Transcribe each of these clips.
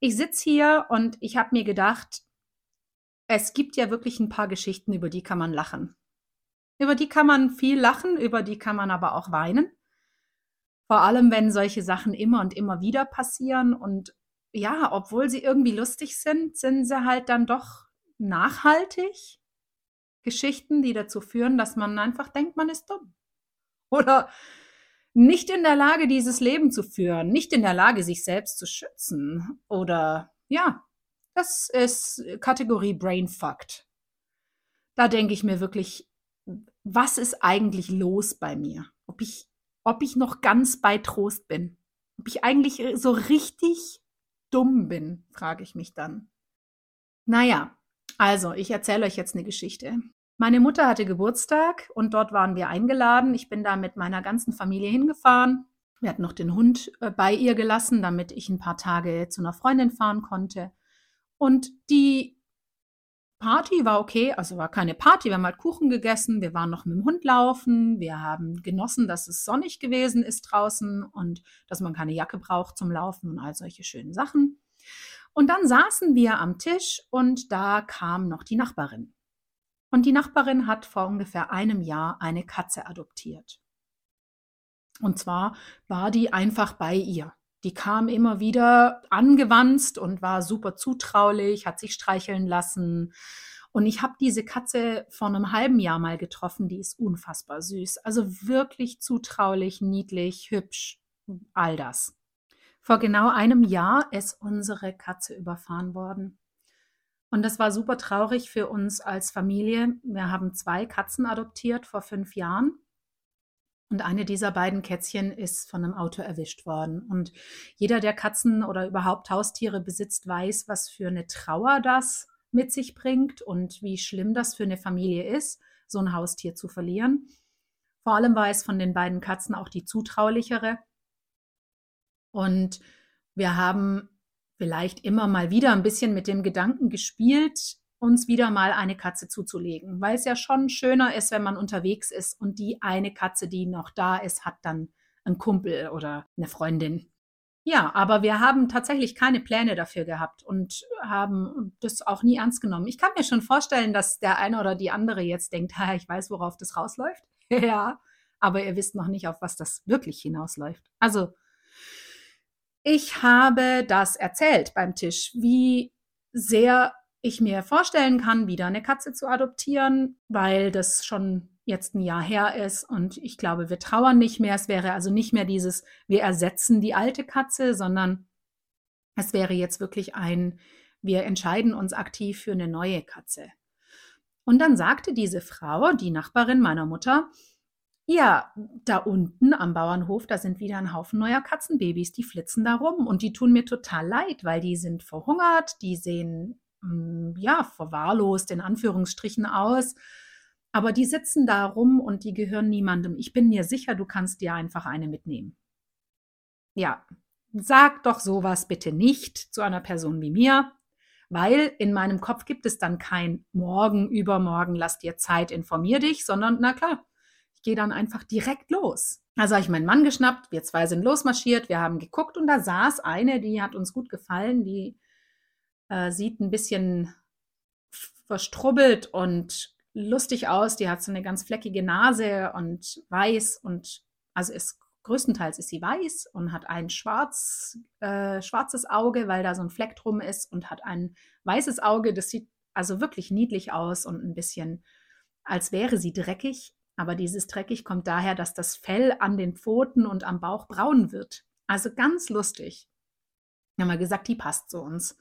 ich sitze hier und ich habe mir gedacht, es gibt ja wirklich ein paar Geschichten, über die kann man lachen. Über die kann man viel lachen, über die kann man aber auch weinen. Vor allem, wenn solche Sachen immer und immer wieder passieren. Und ja, obwohl sie irgendwie lustig sind, sind sie halt dann doch nachhaltig. Geschichten, die dazu führen, dass man einfach denkt, man ist dumm. Oder nicht in der Lage, dieses Leben zu führen, nicht in der Lage, sich selbst zu schützen. Oder ja, das ist Kategorie Brain Fucked. Da denke ich mir wirklich, was ist eigentlich los bei mir? Ob ich, ob ich noch ganz bei Trost bin? Ob ich eigentlich so richtig dumm bin, frage ich mich dann. Naja, also ich erzähle euch jetzt eine Geschichte. Meine Mutter hatte Geburtstag und dort waren wir eingeladen. Ich bin da mit meiner ganzen Familie hingefahren. Wir hatten noch den Hund äh, bei ihr gelassen, damit ich ein paar Tage zu einer Freundin fahren konnte. Und die Party war okay, also war keine Party, wir haben halt Kuchen gegessen, wir waren noch mit dem Hund laufen, wir haben genossen, dass es sonnig gewesen ist draußen und dass man keine Jacke braucht zum Laufen und all solche schönen Sachen. Und dann saßen wir am Tisch und da kam noch die Nachbarin. Und die Nachbarin hat vor ungefähr einem Jahr eine Katze adoptiert. Und zwar war die einfach bei ihr. Die kam immer wieder angewanzt und war super zutraulich, hat sich streicheln lassen. Und ich habe diese Katze vor einem halben Jahr mal getroffen. Die ist unfassbar süß. Also wirklich zutraulich, niedlich, hübsch, all das. Vor genau einem Jahr ist unsere Katze überfahren worden. Und das war super traurig für uns als Familie. Wir haben zwei Katzen adoptiert vor fünf Jahren. Und eine dieser beiden Kätzchen ist von einem Auto erwischt worden. Und jeder, der Katzen oder überhaupt Haustiere besitzt, weiß, was für eine Trauer das mit sich bringt und wie schlimm das für eine Familie ist, so ein Haustier zu verlieren. Vor allem war es von den beiden Katzen auch die zutraulichere. Und wir haben vielleicht immer mal wieder ein bisschen mit dem Gedanken gespielt, uns wieder mal eine Katze zuzulegen, weil es ja schon schöner ist, wenn man unterwegs ist und die eine Katze, die noch da ist, hat dann einen Kumpel oder eine Freundin. Ja, aber wir haben tatsächlich keine Pläne dafür gehabt und haben das auch nie ernst genommen. Ich kann mir schon vorstellen, dass der eine oder die andere jetzt denkt, ha, ich weiß, worauf das rausläuft. ja, aber ihr wisst noch nicht, auf was das wirklich hinausläuft. Also ich habe das erzählt beim Tisch, wie sehr ich mir vorstellen kann, wieder eine Katze zu adoptieren, weil das schon jetzt ein Jahr her ist und ich glaube, wir trauern nicht mehr. Es wäre also nicht mehr dieses, wir ersetzen die alte Katze, sondern es wäre jetzt wirklich ein, wir entscheiden uns aktiv für eine neue Katze. Und dann sagte diese Frau, die Nachbarin meiner Mutter, ja, da unten am Bauernhof, da sind wieder ein Haufen neuer Katzenbabys, die flitzen da rum und die tun mir total leid, weil die sind verhungert, die sehen hm, ja verwahrlost in Anführungsstrichen aus, aber die sitzen da rum und die gehören niemandem. Ich bin mir sicher, du kannst dir einfach eine mitnehmen. Ja, sag doch sowas bitte nicht zu einer Person wie mir, weil in meinem Kopf gibt es dann kein morgen, übermorgen, lass dir Zeit, informier dich, sondern na klar, ich gehe dann einfach direkt los. Also habe ich meinen Mann geschnappt, wir zwei sind losmarschiert, wir haben geguckt und da saß eine, die hat uns gut gefallen, die äh, sieht ein bisschen verstrubbelt und lustig aus, die hat so eine ganz fleckige Nase und weiß und also ist größtenteils ist sie weiß und hat ein schwarz, äh, schwarzes Auge, weil da so ein Fleck drum ist und hat ein weißes Auge. Das sieht also wirklich niedlich aus und ein bisschen, als wäre sie dreckig. Aber dieses dreckig kommt daher, dass das Fell an den Pfoten und am Bauch braun wird. Also ganz lustig. Wir haben mal gesagt, die passt zu uns.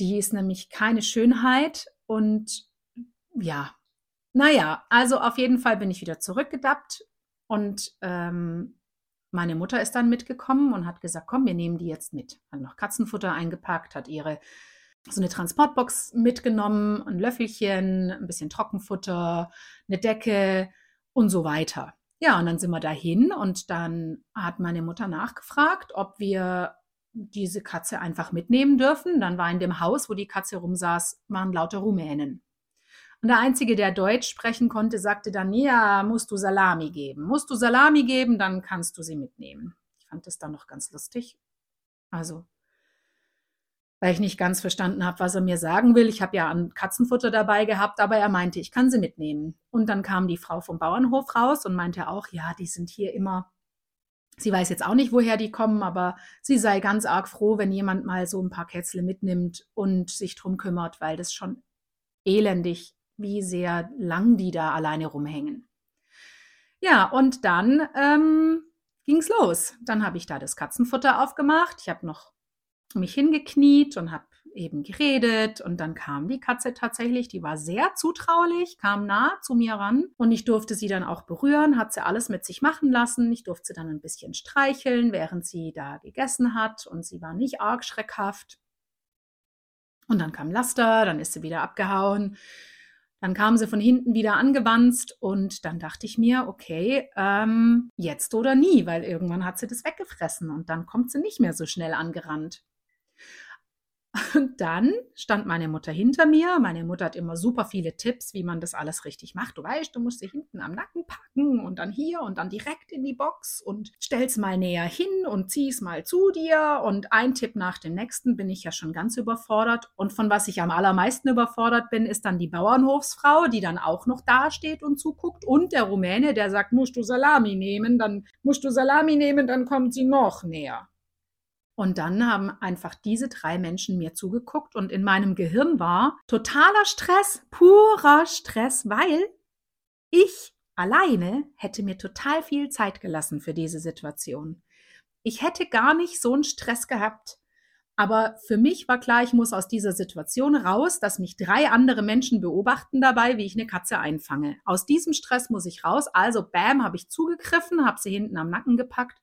Die ist nämlich keine Schönheit und ja, naja, also auf jeden Fall bin ich wieder zurückgedappt und ähm, meine Mutter ist dann mitgekommen und hat gesagt, komm, wir nehmen die jetzt mit. Hat noch Katzenfutter eingepackt, hat ihre so eine Transportbox mitgenommen, ein Löffelchen, ein bisschen Trockenfutter, eine Decke, und so weiter. Ja, und dann sind wir dahin und dann hat meine Mutter nachgefragt, ob wir diese Katze einfach mitnehmen dürfen. Dann war in dem Haus, wo die Katze rumsaß, waren lauter Rumänen. Und der Einzige, der Deutsch sprechen konnte, sagte dann, ja, musst du Salami geben. Musst du Salami geben, dann kannst du sie mitnehmen. Ich fand das dann noch ganz lustig. Also, weil ich nicht ganz verstanden habe, was er mir sagen will. Ich habe ja an Katzenfutter dabei gehabt, aber er meinte, ich kann sie mitnehmen. Und dann kam die Frau vom Bauernhof raus und meinte auch, ja, die sind hier immer. Sie weiß jetzt auch nicht, woher die kommen, aber sie sei ganz arg froh, wenn jemand mal so ein paar Kätzle mitnimmt und sich drum kümmert, weil das schon elendig, wie sehr lang die da alleine rumhängen. Ja, und dann ähm, ging's los. Dann habe ich da das Katzenfutter aufgemacht. Ich habe noch mich hingekniet und habe eben geredet und dann kam die Katze tatsächlich, die war sehr zutraulich, kam nah zu mir ran und ich durfte sie dann auch berühren, hat sie alles mit sich machen lassen. Ich durfte sie dann ein bisschen streicheln, während sie da gegessen hat und sie war nicht arg schreckhaft. Und dann kam Laster, dann ist sie wieder abgehauen. Dann kam sie von hinten wieder angewanzt und dann dachte ich mir, okay, ähm, jetzt oder nie, weil irgendwann hat sie das weggefressen und dann kommt sie nicht mehr so schnell angerannt. Und dann stand meine Mutter hinter mir. Meine Mutter hat immer super viele Tipps, wie man das alles richtig macht. Du weißt, du musst sie hinten am Nacken packen und dann hier und dann direkt in die Box und stell's mal näher hin und zieh's mal zu dir. Und ein Tipp nach dem nächsten bin ich ja schon ganz überfordert. Und von was ich am allermeisten überfordert bin, ist dann die Bauernhofsfrau, die dann auch noch dasteht und zuguckt. Und der Rumäne, der sagt, musst du Salami nehmen, dann musst du Salami nehmen, dann kommt sie noch näher. Und dann haben einfach diese drei Menschen mir zugeguckt und in meinem Gehirn war totaler Stress, purer Stress, weil ich alleine hätte mir total viel Zeit gelassen für diese Situation. Ich hätte gar nicht so einen Stress gehabt. Aber für mich war klar, ich muss aus dieser Situation raus, dass mich drei andere Menschen beobachten dabei, wie ich eine Katze einfange. Aus diesem Stress muss ich raus. Also, bam, habe ich zugegriffen, habe sie hinten am Nacken gepackt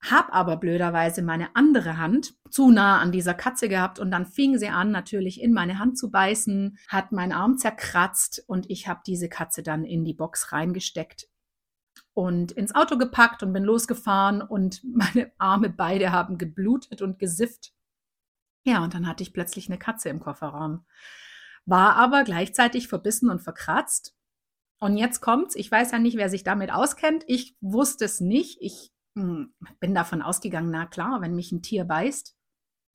hab aber blöderweise meine andere Hand zu nah an dieser Katze gehabt und dann fing sie an, natürlich in meine Hand zu beißen, hat meinen Arm zerkratzt und ich habe diese Katze dann in die Box reingesteckt und ins Auto gepackt und bin losgefahren und meine Arme beide haben geblutet und gesifft. Ja, und dann hatte ich plötzlich eine Katze im Kofferraum. War aber gleichzeitig verbissen und verkratzt. Und jetzt kommt's, ich weiß ja nicht, wer sich damit auskennt. Ich wusste es nicht. Ich bin davon ausgegangen, na klar, wenn mich ein Tier beißt,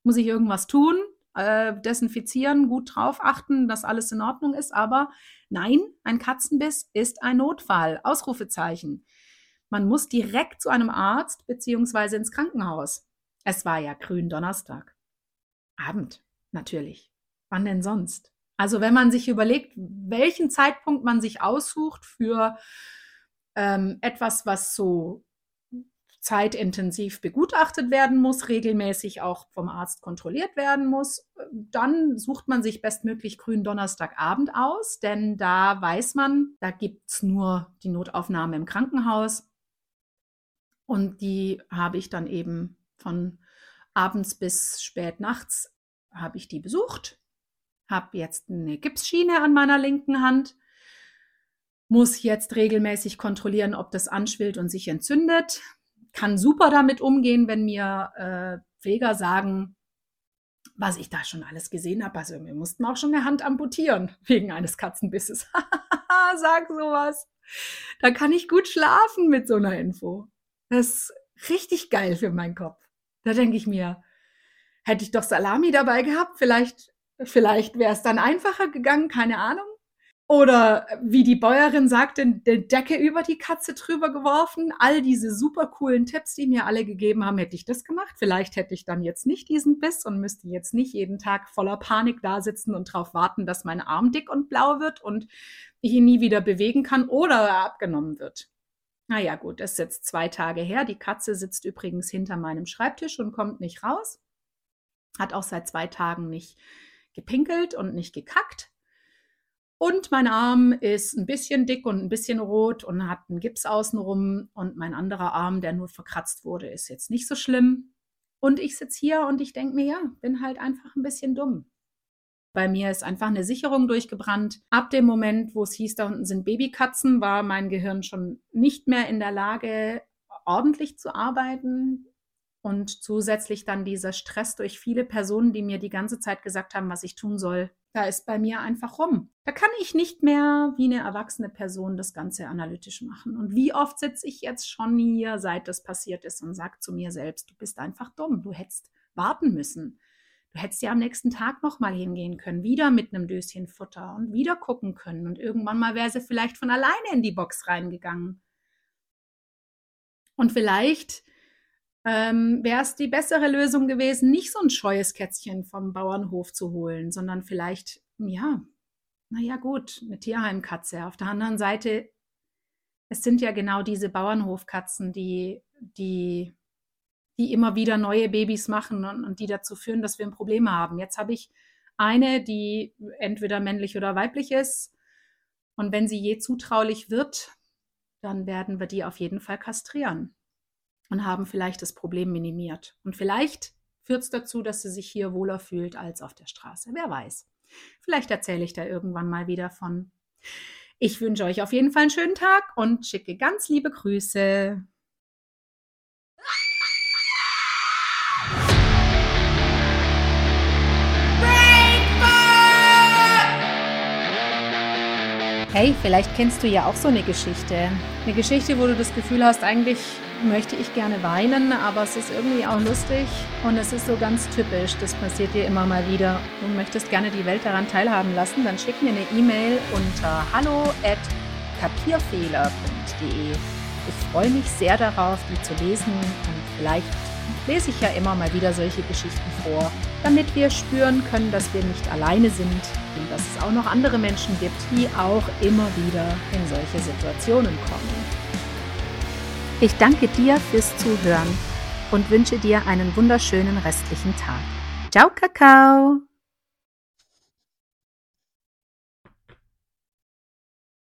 muss ich irgendwas tun, äh, desinfizieren, gut drauf achten, dass alles in Ordnung ist. Aber nein, ein Katzenbiss ist ein Notfall. Ausrufezeichen. Man muss direkt zu einem Arzt beziehungsweise ins Krankenhaus. Es war ja grün Donnerstag. Abend, natürlich. Wann denn sonst? Also wenn man sich überlegt, welchen Zeitpunkt man sich aussucht für ähm, etwas, was so zeitintensiv begutachtet werden muss, regelmäßig auch vom Arzt kontrolliert werden muss. Dann sucht man sich bestmöglich grünen Donnerstagabend aus, denn da weiß man, da gibt es nur die Notaufnahme im Krankenhaus. Und die habe ich dann eben von abends bis spät nachts habe ich die besucht, habe jetzt eine Gipsschiene an meiner linken Hand, muss jetzt regelmäßig kontrollieren, ob das anschwillt und sich entzündet kann super damit umgehen, wenn mir äh, Pfleger sagen, was ich da schon alles gesehen habe. Also wir mussten auch schon eine Hand amputieren wegen eines Katzenbisses. Sag sowas. Da kann ich gut schlafen mit so einer Info. Das ist richtig geil für meinen Kopf. Da denke ich mir, hätte ich doch Salami dabei gehabt, vielleicht, vielleicht wäre es dann einfacher gegangen, keine Ahnung. Oder wie die Bäuerin sagt, den Decke über die Katze drüber geworfen. All diese super coolen Tipps, die mir alle gegeben haben, hätte ich das gemacht. Vielleicht hätte ich dann jetzt nicht diesen Biss und müsste jetzt nicht jeden Tag voller Panik da sitzen und darauf warten, dass mein Arm dick und blau wird und ich ihn nie wieder bewegen kann oder er abgenommen wird. Naja, gut, das ist jetzt zwei Tage her. Die Katze sitzt übrigens hinter meinem Schreibtisch und kommt nicht raus. Hat auch seit zwei Tagen nicht gepinkelt und nicht gekackt. Und mein Arm ist ein bisschen dick und ein bisschen rot und hat einen Gips außenrum. Und mein anderer Arm, der nur verkratzt wurde, ist jetzt nicht so schlimm. Und ich sitze hier und ich denke mir, ja, bin halt einfach ein bisschen dumm. Bei mir ist einfach eine Sicherung durchgebrannt. Ab dem Moment, wo es hieß, da unten sind Babykatzen, war mein Gehirn schon nicht mehr in der Lage, ordentlich zu arbeiten. Und zusätzlich dann dieser Stress durch viele Personen, die mir die ganze Zeit gesagt haben, was ich tun soll. Da ist bei mir einfach rum. Da kann ich nicht mehr wie eine erwachsene Person das Ganze analytisch machen. Und wie oft sitze ich jetzt schon hier, seit das passiert ist, und sage zu mir selbst, du bist einfach dumm, du hättest warten müssen. Du hättest ja am nächsten Tag nochmal hingehen können, wieder mit einem Döschen Futter und wieder gucken können. Und irgendwann mal wäre sie vielleicht von alleine in die Box reingegangen. Und vielleicht ähm, wäre es die bessere Lösung gewesen, nicht so ein scheues Kätzchen vom Bauernhof zu holen, sondern vielleicht, ja, naja gut, eine Tierheimkatze. Auf der anderen Seite, es sind ja genau diese Bauernhofkatzen, die, die, die immer wieder neue Babys machen und, und die dazu führen, dass wir ein Problem haben. Jetzt habe ich eine, die entweder männlich oder weiblich ist. Und wenn sie je zutraulich wird, dann werden wir die auf jeden Fall kastrieren und haben vielleicht das Problem minimiert. Und vielleicht führt es dazu, dass sie sich hier wohler fühlt als auf der Straße. Wer weiß. Vielleicht erzähle ich da irgendwann mal wieder von. Ich wünsche euch auf jeden Fall einen schönen Tag und schicke ganz liebe Grüße. Hey, vielleicht kennst du ja auch so eine Geschichte. Eine Geschichte, wo du das Gefühl hast, eigentlich möchte ich gerne weinen, aber es ist irgendwie auch lustig und es ist so ganz typisch. Das passiert dir immer mal wieder. Du möchtest gerne die Welt daran teilhaben lassen, dann schick mir eine E-Mail unter hallo@kapierfehler.de. Ich freue mich sehr darauf, die zu lesen und vielleicht lese ich ja immer mal wieder solche Geschichten vor, damit wir spüren können, dass wir nicht alleine sind und dass es auch noch andere Menschen gibt, die auch immer wieder in solche Situationen kommen. Ich danke dir fürs Zuhören und wünsche dir einen wunderschönen restlichen Tag. Ciao, Kakao!